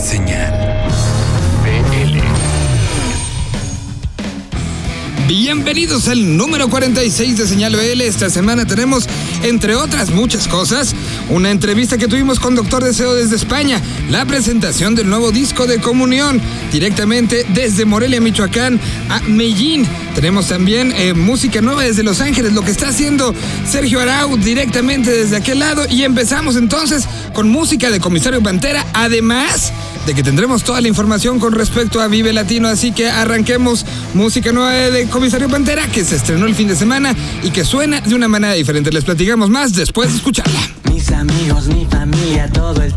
Señal Bienvenidos al número 46 de Señal BL. Esta semana tenemos, entre otras muchas cosas, una entrevista que tuvimos con Doctor Deseo desde España, la presentación del nuevo disco de Comunión, directamente desde Morelia, Michoacán, a Medellín. Tenemos también eh, música nueva desde Los Ángeles, lo que está haciendo Sergio Arau directamente desde aquel lado. Y empezamos entonces con música de Comisario Pantera, además de que tendremos toda la información con respecto a Vive Latino, así que arranquemos música nueva de Comisario Pantera que se estrenó el fin de semana y que suena de una manera diferente. Les platicamos más después de escucharla. Mis amigos, mi familia, todo el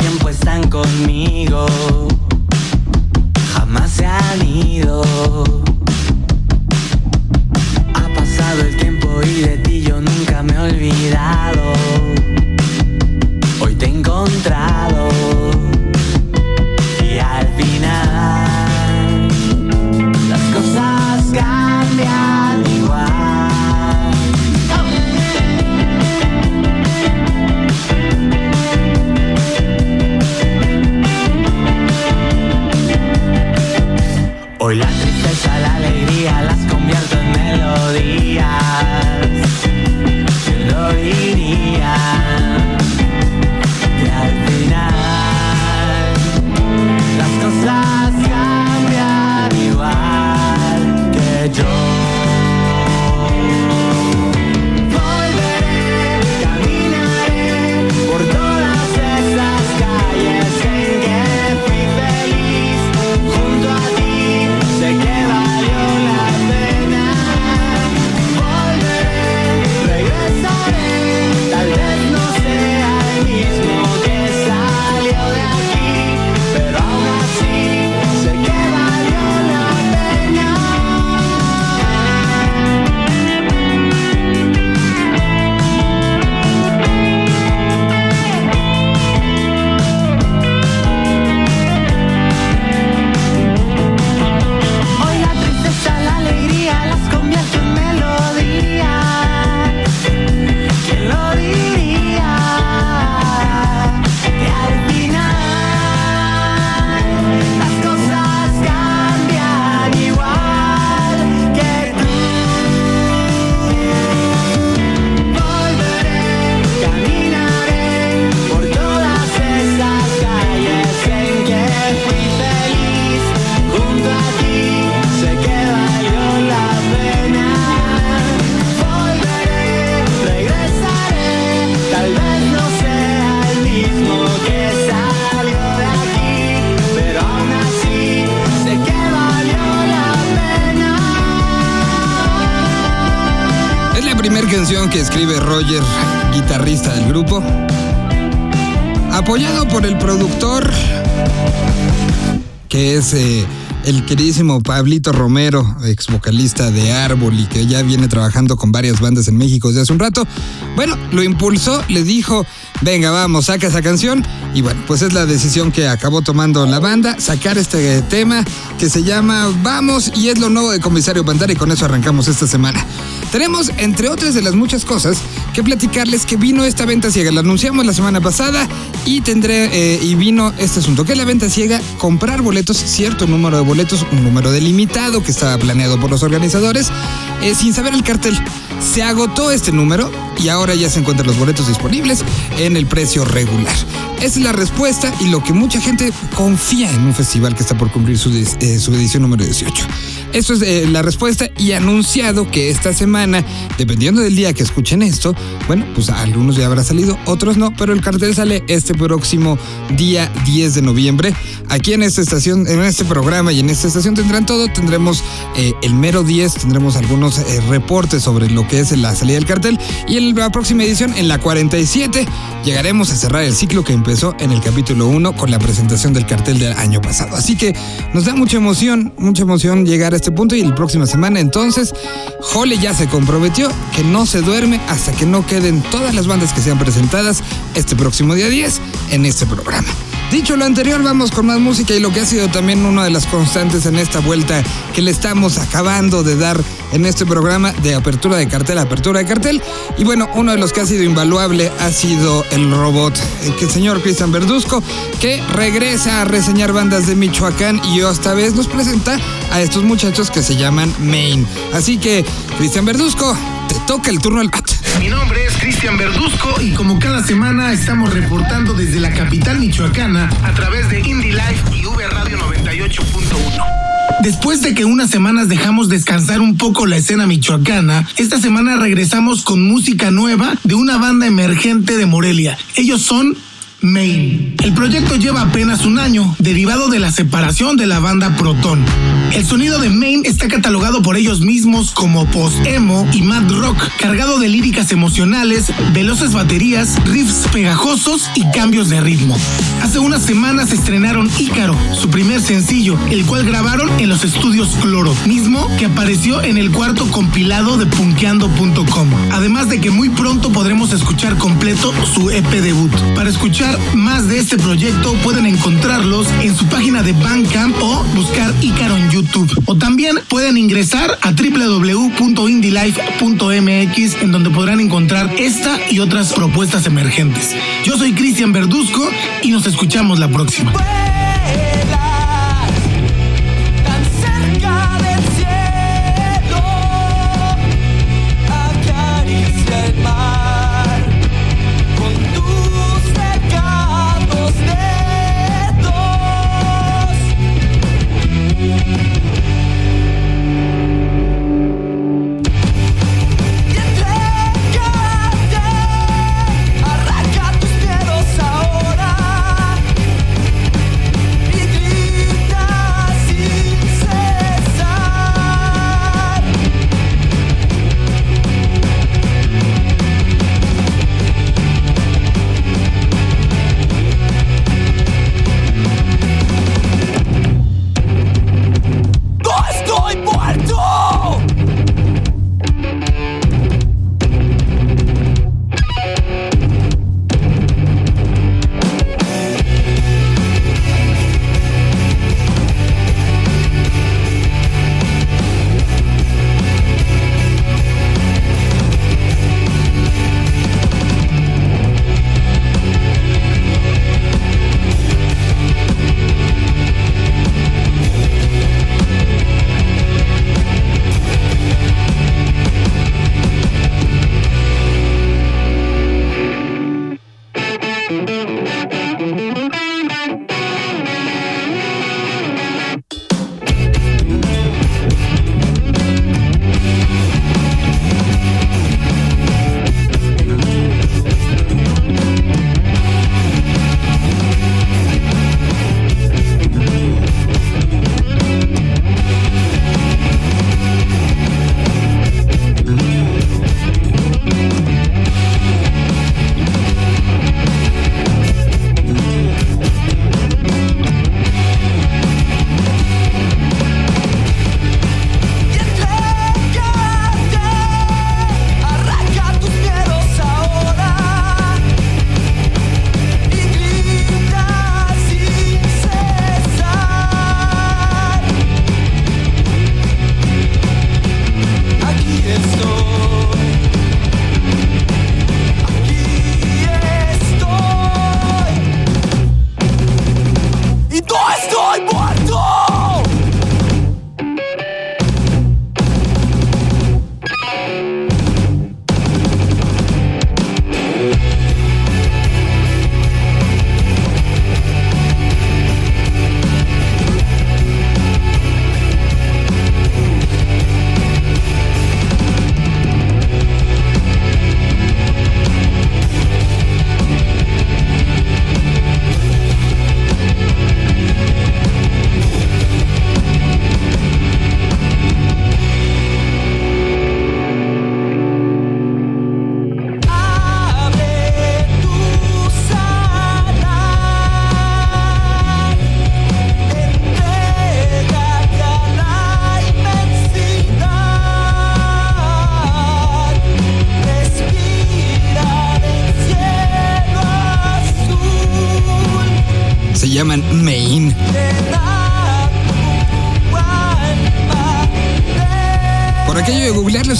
que escribe Roger, guitarrista del grupo, apoyado por el productor, que es eh, el queridísimo Pablito Romero, ex vocalista de Árbol y que ya viene trabajando con varias bandas en México desde hace un rato. Bueno, lo impulsó, le dijo, venga, vamos, saca esa canción. Y bueno, pues es la decisión que acabó tomando la banda, sacar este tema que se llama Vamos y es lo nuevo de Comisario Pantera y con eso arrancamos esta semana. Tenemos, entre otras de las muchas cosas, que platicarles que vino esta venta ciega. La anunciamos la semana pasada y tendré eh, y vino este asunto. Que la venta ciega, comprar boletos, cierto número de boletos, un número delimitado que estaba planeado por los organizadores, eh, sin saber el cartel. Se agotó este número y ahora ya se encuentran los boletos disponibles en el precio regular. Esa es la respuesta y lo que mucha gente confía en un festival que está por cumplir su, eh, edición número 18. Eso es eh, la respuesta y anunciado que esta semana, dependiendo del día que escuchen esto, bueno, pues algunos ya habrá salido, otros no, pero el cartel sale este próximo día 10 de noviembre. Aquí en esta estación, en este programa y en esta estación tendrán todo, tendremos eh, el mero 10, tendremos algunos reportes sobre lo que es la salida del cartel y en la próxima edición, en la 47, llegaremos a cerrar el ciclo que empezó en el capítulo 1 con la presentación del cartel del año pasado. Así que nos da mucha emoción, mucha emoción llegar a este punto y la próxima semana entonces Jole ya se comprometió que no se duerme hasta que no queden todas las bandas que sean presentadas este próximo día 10 en este programa. Dicho lo anterior, vamos con más música y lo que ha sido también una de las constantes en esta vuelta que le estamos acabando de dar en este programa de apertura de cartel, apertura de cartel. Y bueno, uno de los que ha sido invaluable ha sido el robot, eh, que el señor Cristian Verduzco, que regresa a reseñar bandas de Michoacán y esta vez nos presenta a estos muchachos que se llaman Main. Así que, Cristian Verduzco, toca el turno al bat. Mi nombre es Cristian Verduzco y como cada semana estamos reportando desde la capital michoacana a través de Indie Life y V Radio 98.1. Después de que unas semanas dejamos descansar un poco la escena michoacana, esta semana regresamos con música nueva de una banda emergente de Morelia. Ellos son Main. El proyecto lleva apenas un año, derivado de la separación de la banda Proton. El sonido de Main está catalogado por ellos mismos como post-emo y mad rock, cargado de líricas emocionales, veloces baterías, riffs pegajosos y cambios de ritmo. Hace unas semanas estrenaron Ícaro, su primer sencillo, el cual grabaron en los estudios Cloro, mismo que apareció en el cuarto compilado de punkeando.com. Además de que muy pronto podremos escuchar completo su EP debut. Para escuchar más de este proyecto pueden encontrarlos en su página de Bandcamp o buscar Ícaro en YouTube. O también pueden ingresar a www.indylife.mx en donde podrán encontrar esta y otras propuestas emergentes. Yo soy Cristian Verduzco y nos escuchamos la próxima. Y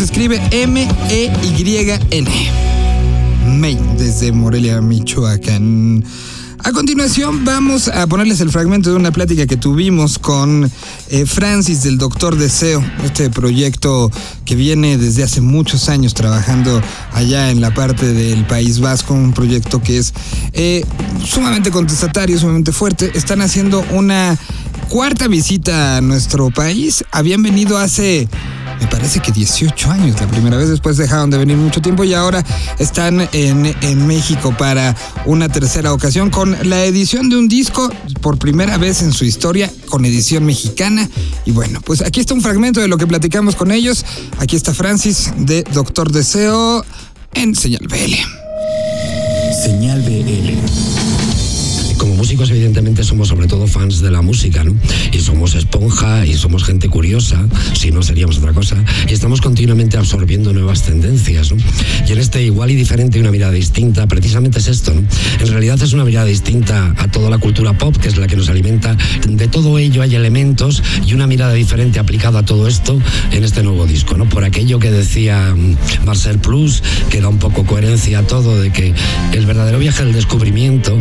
escribe M-E-Y-N. Main, desde Morelia, Michoacán. A continuación vamos a ponerles el fragmento de una plática que tuvimos con eh, Francis del Doctor Deseo, este proyecto que viene desde hace muchos años trabajando allá en la parte del País Vasco, un proyecto que es eh, sumamente contestatario, sumamente fuerte. Están haciendo una cuarta visita a nuestro país. Habían venido hace me parece que 18 años la primera vez, después dejaron de venir mucho tiempo y ahora están en, en, México para una tercera ocasión con la edición de un disco por primera vez en su historia con edición mexicana. Y bueno, pues aquí está un fragmento de lo que platicamos con ellos. Aquí está Francis de Doctor Deseo en Señal BL. Señal BL músicos evidentemente somos sobre todo fans de la música, ¿no? Y somos esponja y somos gente curiosa, si no seríamos otra cosa, y estamos continuamente absorbiendo nuevas tendencias, ¿no? Y en este igual y diferente y una mirada distinta, precisamente es esto, ¿no? En realidad es una mirada distinta a toda la cultura pop, que es la que nos alimenta. De todo ello hay elementos y una mirada diferente aplicada a todo esto en este nuevo disco, ¿no? Por aquello que decía Marcel Plus, que da un poco coherencia a todo, de que el verdadero viaje del descubrimiento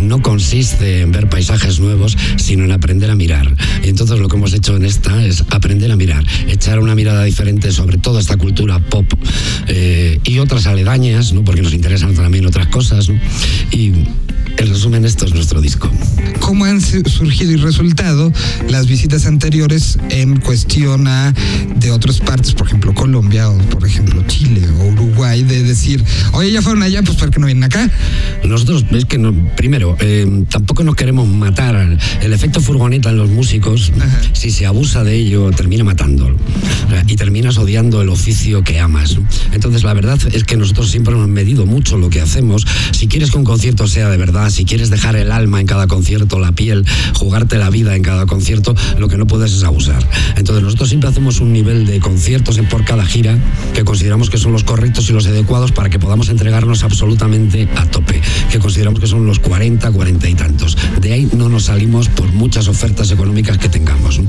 no consiste en ver paisajes nuevos, sino en aprender a mirar. Y entonces lo que hemos hecho en esta es aprender a mirar, echar una mirada diferente sobre toda esta cultura pop eh, y otras aledañas, ¿no? porque nos interesan también otras cosas. ¿no? Y en resumen, esto es nuestro disco. ¿Cómo han surgido y resultado las visitas anteriores en cuestión a de otras partes, por ejemplo Colombia o por ejemplo Chile o Uruguay, de decir, oye, ya fueron allá, pues ¿por qué no vienen acá? Nosotros, es que no, primero, eh, tampoco nos queremos matar. El efecto furgoneta en los músicos, Ajá. si se abusa de ello, termina matándolo. Y terminas odiando el oficio que amas. Entonces, la verdad es que nosotros siempre hemos medido mucho lo que hacemos. Si quieres que un concierto sea de verdad, si quieres dejar el alma en cada concierto, la piel, jugarte la vida en cada concierto, lo que no puedes es abusar. Entonces, nosotros siempre hacemos un nivel de conciertos por cada gira que consideramos que son los correctos y los adecuados para que podamos entregarnos absolutamente a tope, que consideramos que son los 40, 40 y tantos. De ahí no nos salimos por muchas ofertas económicas que tengamos.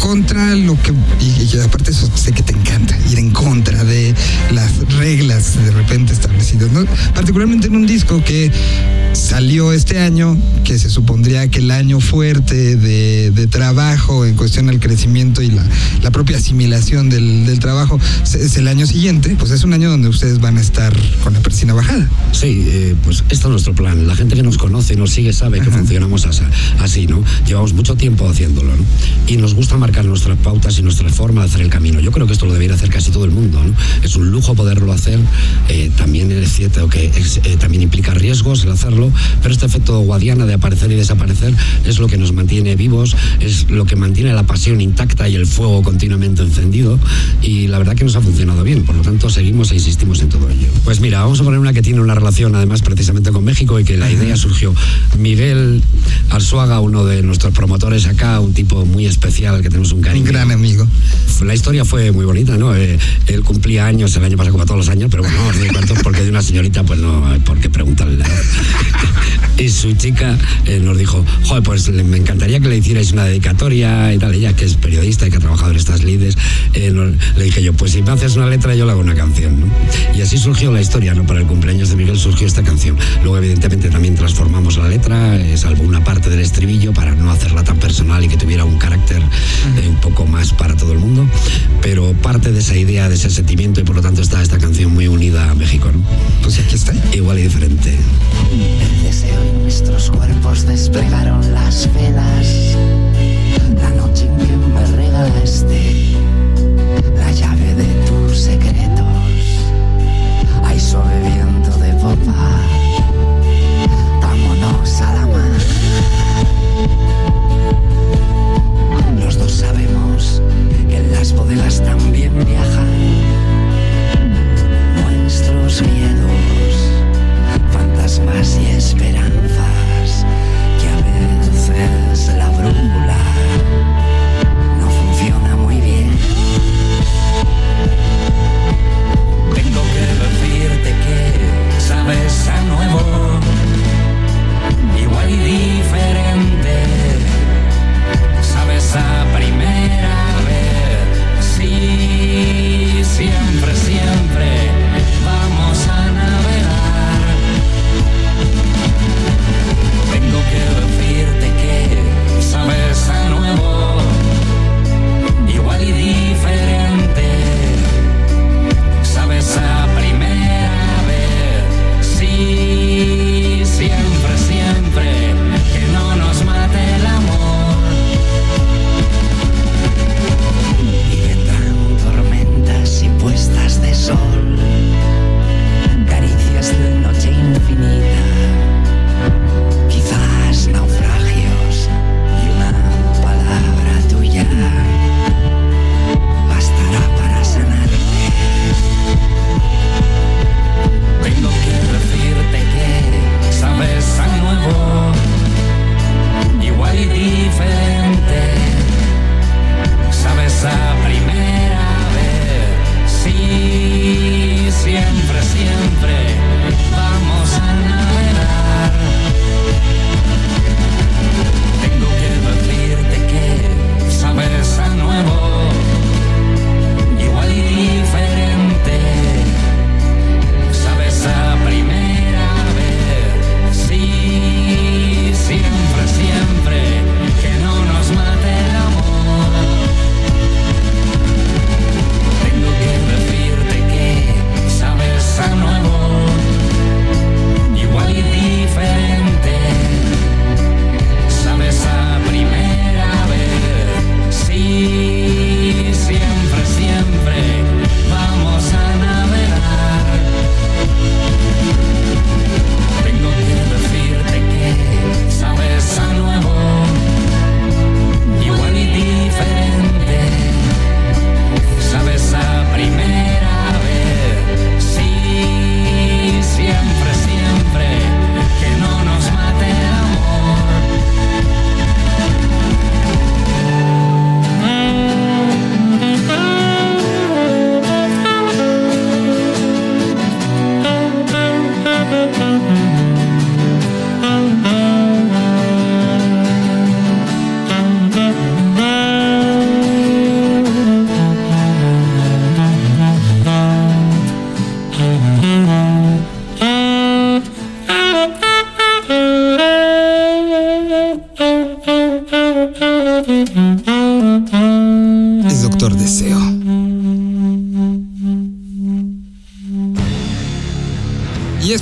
Contra lo que, y, y aparte eso sé que te encanta, ir en contra de las reglas de repente establecidas, ¿no? particularmente en un disco que salió este año, que se supondría que el año fuerte de, de trabajo en cuestión al crecimiento y la, la propia asimilación del, del trabajo es el año siguiente, pues es un año donde ustedes van a estar con la persina bajada. Sí, eh, pues este es nuestro plan. La gente que nos conoce y nos sigue sabe que Ajá. funcionamos así, ¿no? Llevamos mucho tiempo haciéndolo, ¿no? Y nos gusta marcar nuestras pautas y nuestra forma de hacer el camino. Yo creo que esto lo debería hacer casi todo el mundo, ¿no? Es un lujo poderlo hacer. Eh, también es cierto que es, eh, también implica riesgos el hacerlo, pero este efecto guadiana de aparecer y desaparecer es lo que nos mantiene vivos, es lo que mantiene la pasión intacta y el fuego continuamente encendido. Y la verdad que nos ha funcionado bien. Por lo tanto, seguimos e insistimos en todo ello. Pues mira, vamos a poner una que tiene una relación además precisamente con México y que la idea surgió. Miguel Arzuaga, uno de nuestros promotores acá, un tipo muy especial que tenemos un cariño. Un gran amigo. La historia fue muy bonita, ¿no? Eh, él cumplía años el año pasado como todos los años, pero bueno, no os doy cuentos porque de una señorita pues no hay por qué preguntarle. y su chica eh, nos dijo, joder, pues le, me encantaría que le hicierais una dedicatoria y tal. Ella que es periodista y que ha trabajado en estas lides, eh, le dije yo, pues si me haces una letra yo le hago una canción, ¿no? Y así surgió la historia, ¿no? Para el cumpleaños de Miguel surgió esta canción. Luego evidentemente también transformamos la letra, eh, salvo una parte del estribillo para no hacerla tan personal y que tuviera un carácter eh, un poco más para todo el mundo, pero parte de esa idea, de ese sentimiento y por lo tanto está esta canción muy unida a México, ¿no? Pues aquí está. Igual y diferente. El deseo y nuestros cuerpos desplegaron las velas. La noche en que me regalaste la llave de tus secretos. Hay suave viento de popa. Las bodegas también viajan nuestros miedos fantasmas y esperanzas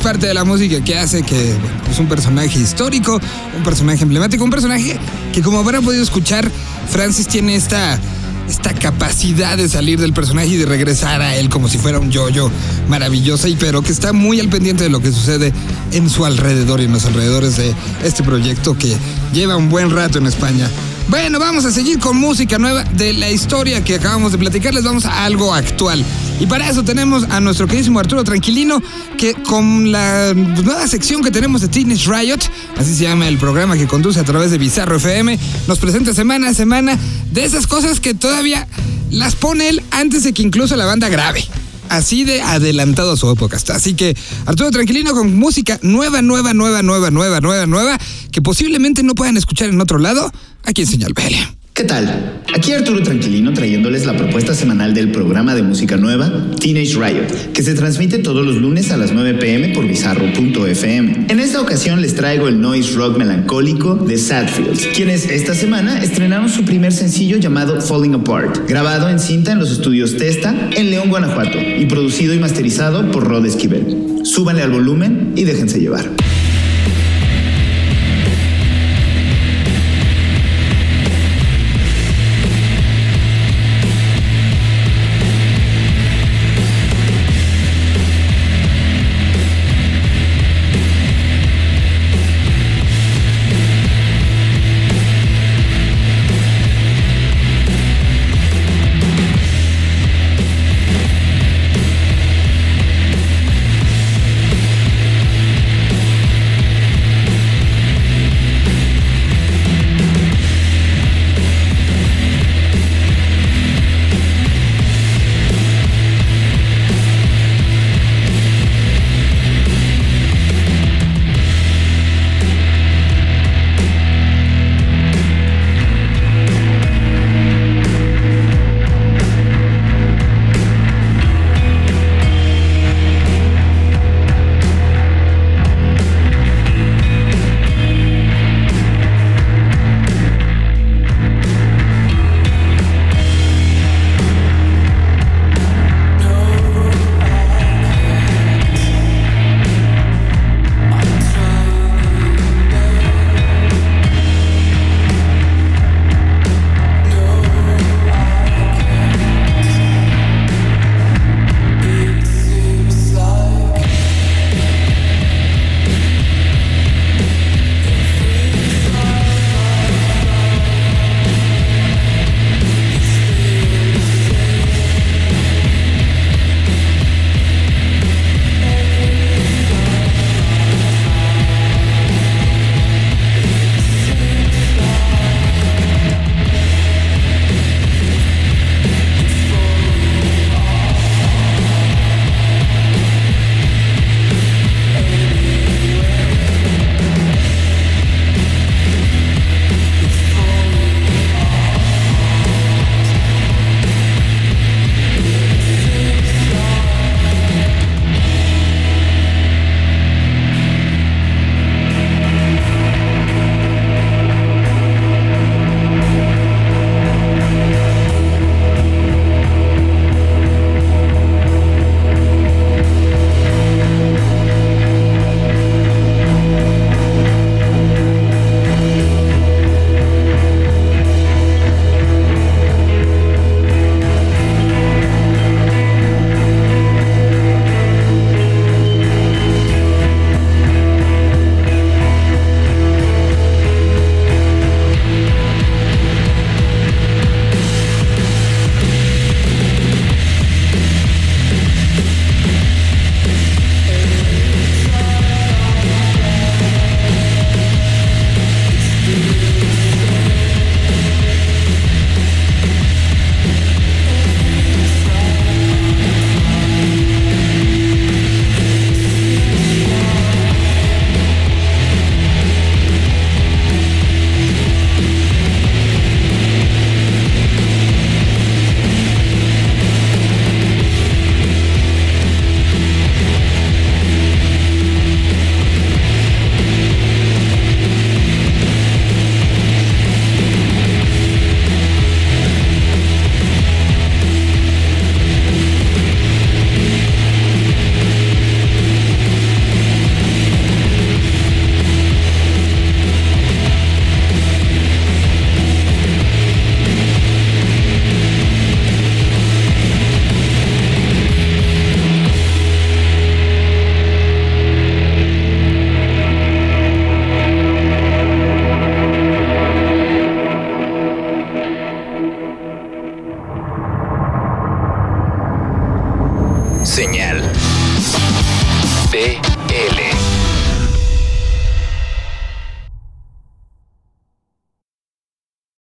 parte de la música que hace que es un personaje histórico, un personaje emblemático, un personaje que como habrán podido escuchar, Francis tiene esta, esta capacidad de salir del personaje y de regresar a él como si fuera un yoyo maravillosa y pero que está muy al pendiente de lo que sucede en su alrededor y en los alrededores de este proyecto que lleva un buen rato en España. Bueno, vamos a seguir con música nueva de la historia que acabamos de platicar. Les vamos a algo actual. Y para eso tenemos a nuestro queridísimo Arturo Tranquilino, que con la nueva sección que tenemos de Teenage Riot, así se llama el programa que conduce a través de Bizarro FM, nos presenta semana a semana de esas cosas que todavía las pone él antes de que incluso la banda grabe. Así de adelantado a su época. está. Así que Arturo Tranquilino con música nueva, nueva, nueva, nueva, nueva, nueva, nueva, que posiblemente no puedan escuchar en otro lado, aquí en Señal BL. ¿Qué tal? Aquí Arturo Tranquilino trayéndoles la propuesta semanal del programa de música nueva Teenage Riot, que se transmite todos los lunes a las 9 pm por bizarro.fm. En esta ocasión les traigo el noise rock melancólico de Sadfields, quienes esta semana estrenaron su primer sencillo llamado Falling Apart, grabado en cinta en los estudios Testa en León, Guanajuato, y producido y masterizado por Rod Esquivel. Súbanle al volumen y déjense llevar.